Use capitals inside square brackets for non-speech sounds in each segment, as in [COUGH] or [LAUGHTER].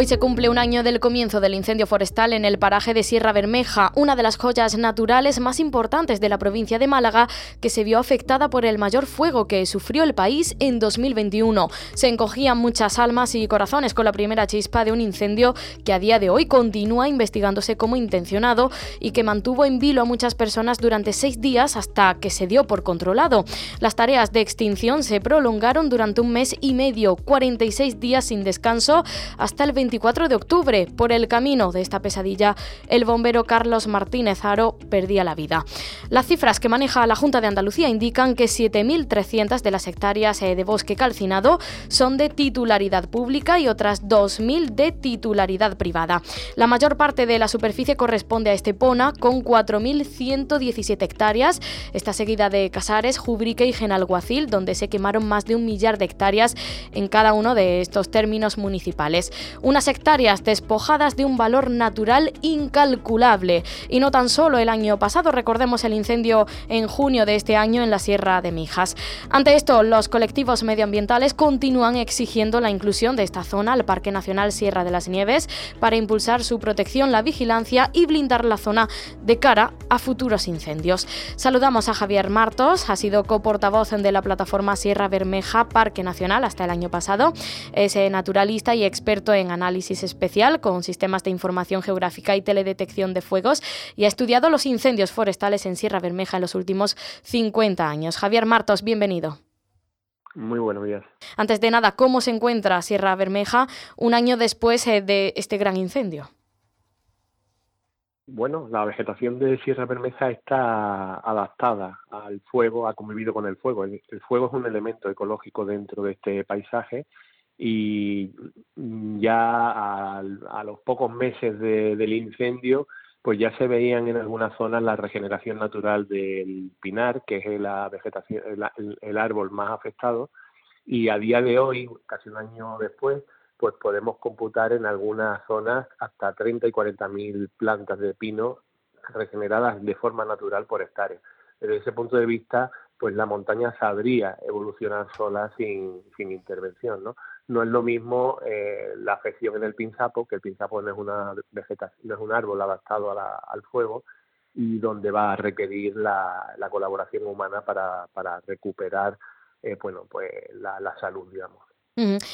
Hoy se cumple un año del comienzo del incendio forestal en el paraje de Sierra Bermeja, una de las joyas naturales más importantes de la provincia de Málaga, que se vio afectada por el mayor fuego que sufrió el país en 2021. Se encogían muchas almas y corazones con la primera chispa de un incendio que a día de hoy continúa investigándose como intencionado y que mantuvo en vilo a muchas personas durante seis días hasta que se dio por controlado. Las tareas de extinción se prolongaron durante un mes y medio, 46 días sin descanso, hasta el 20 24 de octubre. Por el camino de esta pesadilla, el bombero Carlos Martínez Aro perdía la vida. Las cifras que maneja la Junta de Andalucía indican que 7.300 de las hectáreas eh, de bosque calcinado son de titularidad pública y otras 2.000 de titularidad privada. La mayor parte de la superficie corresponde a Estepona, con 4.117 hectáreas. Está seguida de Casares, Jubrique y Genalguacil, donde se quemaron más de un millar de hectáreas en cada uno de estos términos municipales. Una hectáreas despojadas de un valor natural incalculable. Y no tan solo el año pasado, recordemos el incendio en junio de este año en la Sierra de Mijas. Ante esto, los colectivos medioambientales continúan exigiendo la inclusión de esta zona al Parque Nacional Sierra de las Nieves para impulsar su protección, la vigilancia y blindar la zona de cara a futuros incendios. Saludamos a Javier Martos, ha sido coportavoz de la plataforma Sierra Bermeja Parque Nacional hasta el año pasado. Es eh, naturalista y experto en análisis análisis especial con sistemas de información geográfica y teledetección de fuegos y ha estudiado los incendios forestales en Sierra Bermeja en los últimos 50 años. Javier Martos, bienvenido. Muy buenos días. Antes de nada, ¿cómo se encuentra Sierra Bermeja un año después eh, de este gran incendio? Bueno, la vegetación de Sierra Bermeja está adaptada al fuego, ha convivido con el fuego. el fuego es un elemento ecológico dentro de este paisaje y ya a, los pocos meses del incendio pues ya se veían en algunas zonas la regeneración natural del pinar, que es la vegetación, el, árbol más afectado, y a día de hoy, casi un año después, pues podemos computar en algunas zonas hasta 30 y 40 mil plantas de pino regeneradas de forma natural por hectárea. Desde ese punto de vista, pues la montaña sabría evolucionar sola sin, sin intervención, ¿no? No es lo mismo eh, la afección en el pinzapo, que el pinzapo no es una vegetación, no es un árbol adaptado al fuego y donde va a requerir la, colaboración humana para, recuperar eh, bueno, pues la, salud, digamos.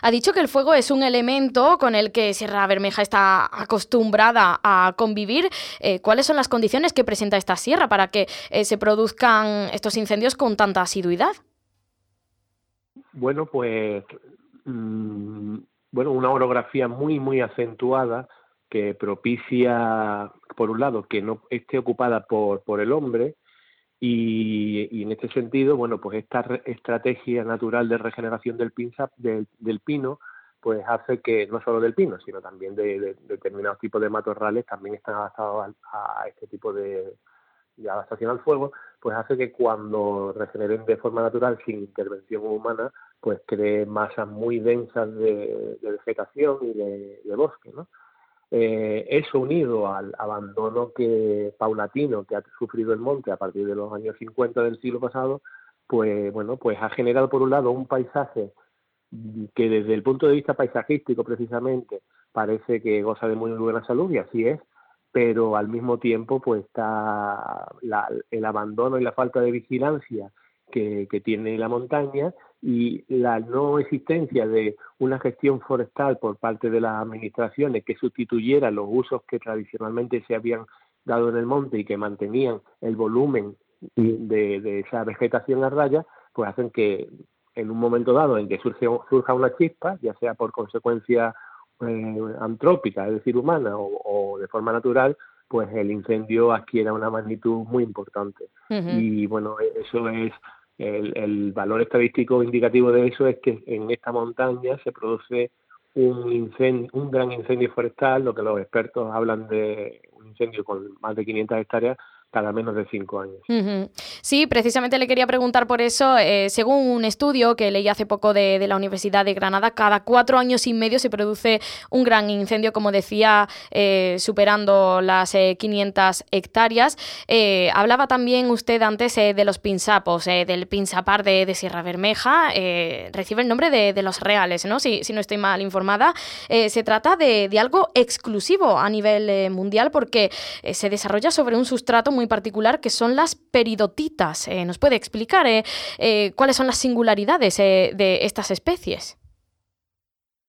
Ha dicho que el fuego es un elemento con el que Sierra Bermeja está acostumbrada a convivir. Eh, ¿Cuáles son las condiciones que presenta esta sierra para que se produzcan estos incendios con tanta asiduidad? Bueno, pues Mm, orografía muy, muy acentuada que propicia, por un lado, que no esté ocupada por, por el hombre y, en este sentido, bueno, pues esta estrategia natural de regeneración del, pinza, del, pino, pues hace que no solo del pino, sino también de, determinados tipos de matorrales también están adaptados a, este tipo de, de adaptación al fuego, pues hace que cuando regeneren de forma natural sin intervención humana, pues cree masas muy densas de, vegetación y de, bosque, ¿no? Eh, eso unido al abandono que paulatino que ha sufrido el monte a partir de los años 50 del siglo pasado, pues bueno, pues ha generado por un lado un paisaje que desde el punto de vista paisajístico precisamente parece que goza de muy buena salud y así es, pero al mismo tiempo pues está el abandono y la falta de vigilancia que, que tiene la montaña y la no existencia de una gestión forestal por parte de las administraciones que sustituyera los usos que tradicionalmente se habían dado en el monte y que mantenían el volumen de, esa vegetación a raya, pues hacen que en un momento dado en que surge, surja una chispa, ya sea por consecuencia eh, antrópica, es decir, humana, o, de forma natural, pues el incendio adquiera una magnitud muy importante. Y bueno, eso es el, valor estadístico indicativo de eso es que en esta montaña se produce un, incendio, un gran incendio forestal, lo que los expertos hablan de un incendio con más de 500 hectáreas, cada menos de cinco años. Sí, precisamente le quería preguntar por eso. Eh, según un estudio que leí hace poco de, la Universidad de Granada, cada cuatro años y medio se produce un gran incendio, como decía, eh, superando las 500 hectáreas. hablaba también usted antes de los pinsapos, del pinsapar de, Sierra Bermeja. recibe el nombre de, los reales, ¿no? Si, si no estoy mal informada. se trata de, de algo exclusivo a nivel mundial porque se desarrolla sobre un sustrato muy particular que son las peridotitas. Eh, ¿Nos puede explicar eh, eh, cuáles son las singularidades de estas especies?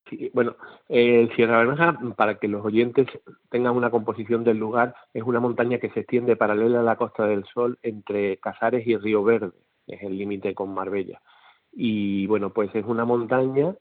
Sí, bueno, el Sierra Bermeja, para que los oyentes tengan una composición del lugar, es una montaña que se extiende paralela a la Costa del Sol entre Casares y Río Verde, es el límite con Marbella. Y bueno, pues es una montaña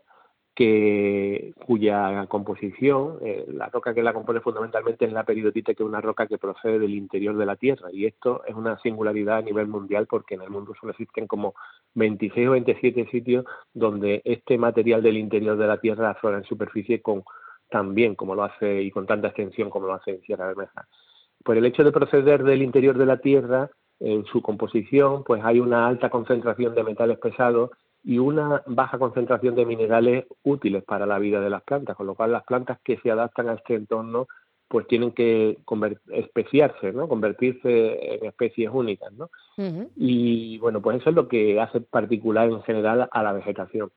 que cuya composición, eh, la roca que la compone fundamentalmente es la peridotita, que es una roca que procede del interior de la Tierra. Y esto es una singularidad a nivel mundial porque en el mundo solo existen como 26 o 27 sitios donde este material del interior de la Tierra aflora en superficie con también como lo hace y con tanta extensión como lo hace en Sierra Bermeja. Por el hecho de proceder del interior de la Tierra, en su composición, pues hay una alta concentración de metales pesados y una baja concentración de minerales útiles para la vida de las plantas, con lo cual las plantas que se adaptan a este entorno pues tienen que especiarse, ¿no? convertirse en especies únicas. ¿no? Y bueno, pues eso es lo que hace particular en general a la vegetación.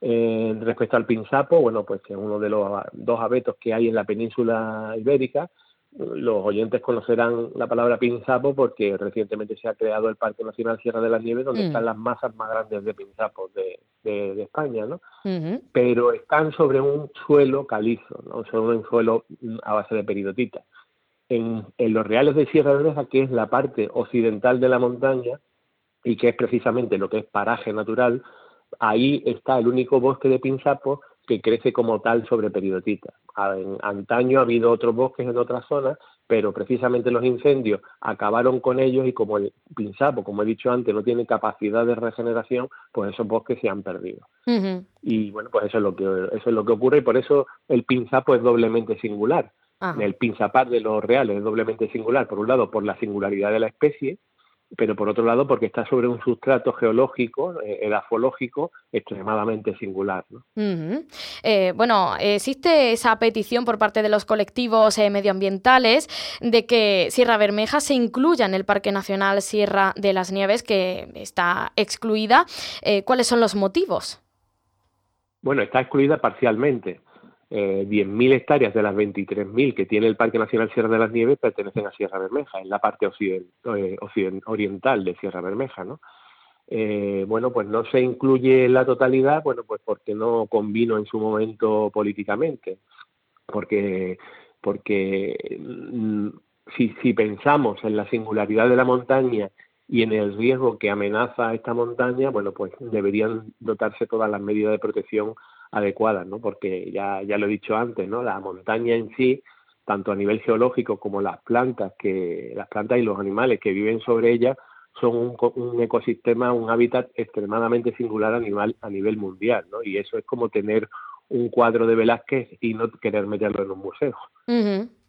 Eh, respecto al pinzapo, bueno, pues es uno de los dos abetos que hay en la península ibérica, los oyentes conocerán la palabra pinzapo porque recientemente se ha creado el Parque Nacional Sierra de las Nieves, donde mm. están las masas más grandes de pinzapos de, de, España, ¿no? Pero están sobre un suelo calizo, ¿no? Sobre un suelo a base de peridotita. En, en los reales de Sierra de Oreja, que es la parte occidental de la montaña y que es precisamente lo que es paraje natural, ahí está el único bosque de pinzapos que crece como tal sobre peridotita. Antaño ha habido otros bosques en otras zonas, pero precisamente los incendios acabaron con ellos y como el pinzapo, como he dicho antes, no tiene capacidad de regeneración, pues esos bosques se han perdido. Y bueno, pues eso es lo que eso es lo que ocurre y por eso el pinzapo es doblemente singular. El pinzapar de los reales es doblemente singular, por un lado por la singularidad de la especie, pero por otro lado porque está sobre un sustrato geológico, eh, edafológico, extremadamente singular. Eh, bueno, existe esa petición por parte de los colectivos eh, medioambientales de que Sierra Bermeja se incluya en el Parque Nacional Sierra de las Nieves, que está excluida. ¿Cuáles son los motivos? Bueno, está excluida parcialmente eh, 10.000 hectáreas de las 23.000 que tiene el Parque Nacional Sierra de las Nieves pertenecen a Sierra Bermeja, en la parte eh, oriental de Sierra Bermeja, ¿no? Eh, bueno, pues no se incluye la totalidad, bueno, pues porque no convino en su momento políticamente, porque, porque mm, si, si pensamos en la singularidad de la montaña y en el riesgo que amenaza esta montaña, bueno, pues deberían dotarse todas las medidas de protección adecuadas, ¿no? Porque ya, ya lo he dicho antes, ¿no? La montaña en sí, tanto a nivel geológico como las plantas que las plantas y los animales que viven sobre ella son un, un ecosistema, un hábitat extremadamente singular a nivel, a nivel mundial, ¿no? Y eso es como tener un cuadro de Velázquez y no querer meterlo en un museo.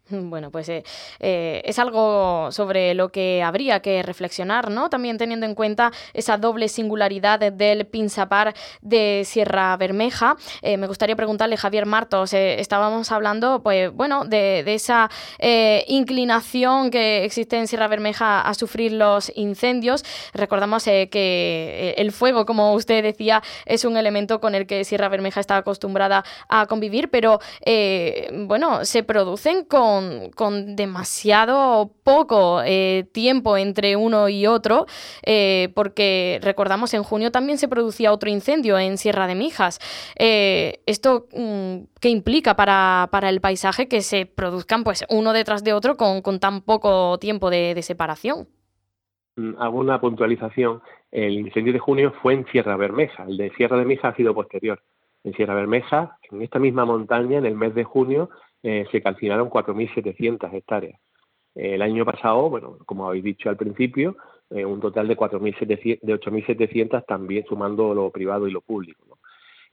[LAUGHS] Bueno, pues eh, eh, es algo sobre lo que habría que reflexionar, ¿no? También teniendo en cuenta esa doble singularidad del Pinsapar de Sierra Bermeja. Eh, me gustaría preguntarle, Javier Martos, estábamos hablando, pues bueno, de, esa inclinación que existe en Sierra Bermeja a sufrir los incendios. Recordamos que el fuego, como usted decía, es un elemento con el que Sierra Bermeja está acostumbrada a convivir, pero bueno, se producen con con, demasiado poco eh, tiempo entre uno y otro, eh, porque recordamos en junio también se producía otro incendio en Sierra de Mijas. Eh, ¿Esto mm, qué implica para, el paisaje que se produzcan pues uno detrás de otro con, tan poco tiempo de, separación? Mm, hago una puntualización. El incendio de junio fue en Sierra Bermeja, el de Sierra de Mijas ha sido posterior. En Sierra Bermeja, en esta misma montaña, en el mes de junio, eh, se calcinaron 4.700 hectáreas. el año pasado, bueno, como habéis dicho al principio, eh, un total de 8.700 también sumando lo privado y lo público.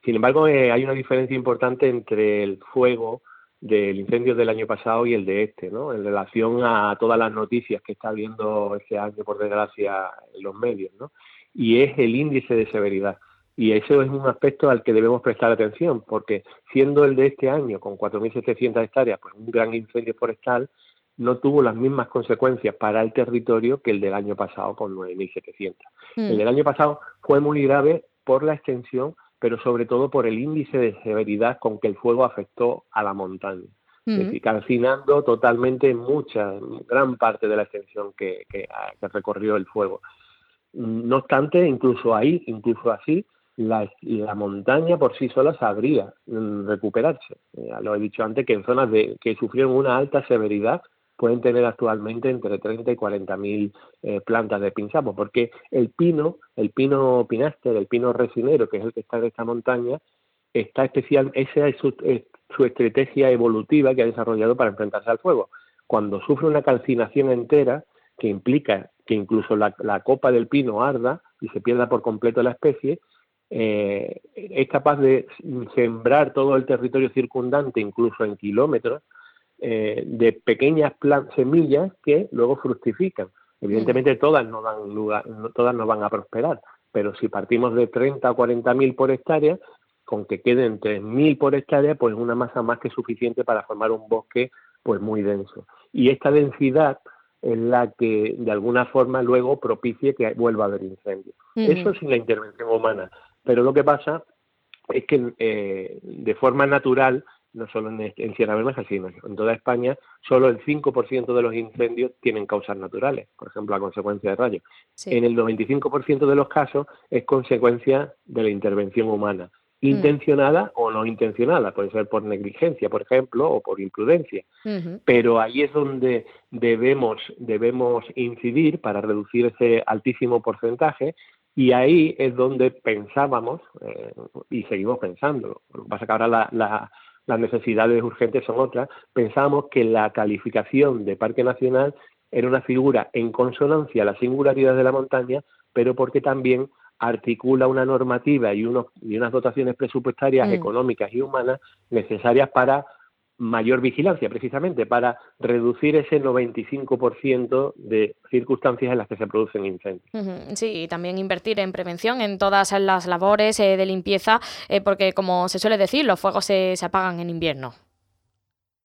Sin embargo, eh, hay una diferencia importante entre el fuego del incendio del año pasado y el de este, ¿no? En relación a todas las noticias que está habiendo este año, por desgracia, en los medios, ¿no? Y es el índice de severidad. Y eso es un aspecto al que debemos prestar atención, porque siendo el de este año, con 4.700 hectáreas, pues un gran incendio forestal, no tuvo las mismas consecuencias para el territorio que el del año pasado, con 9.700. Mm. El del año pasado fue muy grave por la extensión pero sobre todo por el índice de severidad con que el fuego afectó a la montaña. Es decir, calcinando totalmente mucha, gran parte de la extensión que, que, recorrió el fuego. No obstante, incluso ahí, incluso así, la, la, montaña por sí sola sabría mm, recuperarse. Ya lo he dicho antes que en zonas de, que sufrieron una alta severidad pueden tener actualmente entre 30 y 40 mil eh, plantas de pinzapo, porque el pino, el pino pinaster, el pino resinero, que es el que está en esta montaña, está especial, esa es su, estrategia evolutiva que ha desarrollado para enfrentarse al fuego. Cuando sufre una calcinación entera, que implica que incluso la, copa del pino arda y se pierda por completo la especie, eh, es capaz de sembrar todo el territorio circundante, incluso en kilómetros, eh, de pequeñas semillas que luego fructifican. Evidentemente mm. todas no dan lugar, todas no van a prosperar, pero si partimos de 30 o 40 mil por hectárea, con que queden 3 mil por hectárea, pues una masa más que suficiente para formar un bosque pues muy denso. Y esta densidad es la que de alguna forma luego propicie que vuelva a haber incendios. Eso sin la intervención humana. Pero lo que pasa es que eh, de forma natural no solo en, Sierra Bermeja, sino en toda España, solo el 5% de los incendios tienen causas naturales, por ejemplo, a consecuencia de rayos. En el 95% de los casos es consecuencia de la intervención humana, mm. intencionada o no intencionada, puede ser por negligencia, por ejemplo, o por imprudencia. Pero ahí es donde debemos, debemos incidir para reducir ese altísimo porcentaje y ahí es donde pensábamos, eh, y seguimos pensando, lo que pasa que ahora la, las necesidades urgentes son otras, pensamos que la calificación de parque nacional era una figura en consonancia a la singularidad de la montaña, pero porque también articula una normativa y, unos, y unas dotaciones presupuestarias mm. económicas y humanas necesarias para mayor vigilancia, precisamente para reducir ese 95% de circunstancias en las que se producen incendios. Sí, y también invertir en prevención en todas las labores eh, de limpieza, eh, porque como se suele decir, los fuegos se, apagan en invierno.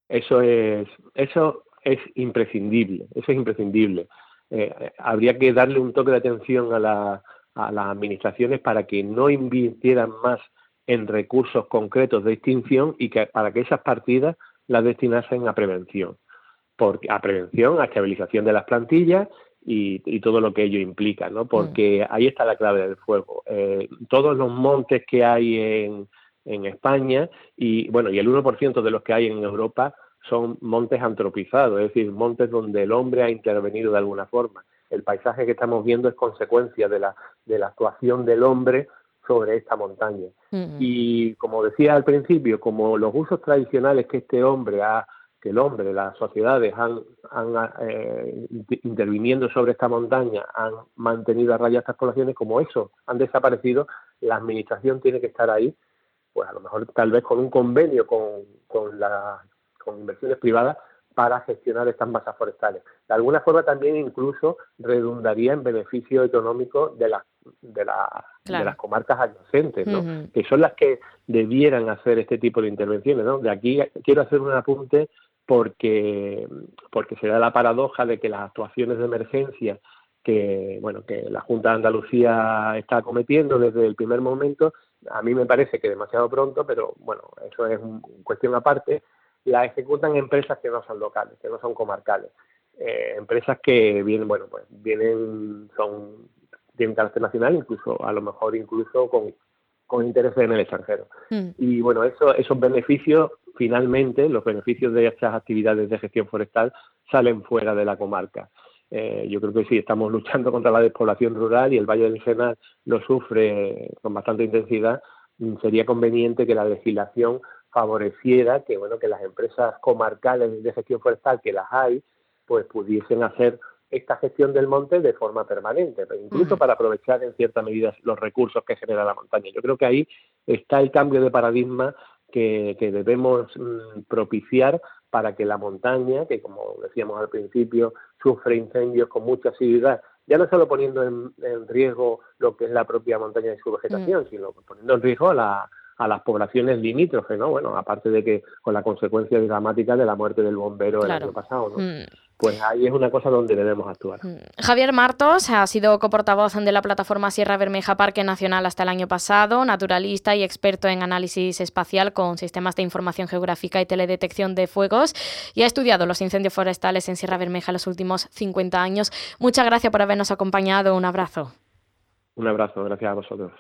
Eso es, eso es imprescindible, eso es imprescindible. Eh, habría que darle un toque de atención a, a las administraciones para que no invirtieran más en recursos concretos de extinción y que para que esas partidas las destinasen a prevención, porque, a prevención, a estabilización de las plantillas y, todo lo que ello implica, ¿no? Porque mm. ahí está la clave del fuego. Eh, todos los montes que hay en, en España y bueno y el 1% de los que hay en Europa son montes antropizados, es decir, montes donde el hombre ha intervenido de alguna forma. El paisaje que estamos viendo es consecuencia de la, de la actuación del hombre sobre esta montaña. Y como decía al principio, como los usos tradicionales que este hombre ha, que el hombre, las sociedades han, han eh, interviniendo sobre esta montaña, han mantenido a raya estas poblaciones, como eso han desaparecido, la administración tiene que estar ahí, pues a lo mejor tal vez con un convenio con, con, la, con inversiones privadas para gestionar estas masas forestales. De alguna forma también incluso redundaría en beneficio económico de las de, de las comarcas adyacentes, ¿no? que son las que debieran hacer este tipo de intervenciones. ¿no? De aquí quiero hacer un apunte porque, porque se da la paradoja de que las actuaciones de emergencia que bueno que la Junta de Andalucía está cometiendo desde el primer momento a mí me parece que demasiado pronto pero bueno eso es una cuestión aparte la ejecutan empresas que no son locales que no son comarcales eh, empresas que vienen bueno pues vienen son tienen carácter nacional, incluso a lo mejor incluso con, con intereses en el extranjero. Mm. Y bueno, eso, esos beneficios, finalmente, los beneficios de estas actividades de gestión forestal salen fuera de la comarca. Eh, yo creo que sí, estamos luchando contra la despoblación rural y el Valle del Sena lo sufre con bastante intensidad. Sería conveniente que la legislación favoreciera que bueno que las empresas comarcales de gestión forestal que las hay pues pudiesen hacer esta gestión del monte de forma permanente, incluso para aprovechar en cierta medida los recursos que genera la montaña. Yo creo que ahí está el cambio de paradigma que, debemos mm, propiciar para que la montaña, que como decíamos al principio, sufre incendios con mucha asiduidad, ya no solo poniendo en, riesgo lo que es la propia montaña y su vegetación, mm. sino poniendo en riesgo la, a las poblaciones limítrofes, ¿no? Bueno, aparte de que con la consecuencia dramática de la muerte del bombero el año pasado, ¿no? Mm pues ahí es una cosa donde debemos actuar. Mm. Javier Martos ha sido coportavoz de la plataforma Sierra Bermeja Parque Nacional hasta el año pasado, naturalista y experto en análisis espacial con sistemas de información geográfica y teledetección de fuegos y ha estudiado los incendios forestales en Sierra Bermeja los últimos 50 años. Muchas gracias por habernos acompañado. Un abrazo. Un abrazo, gracias a vosotros.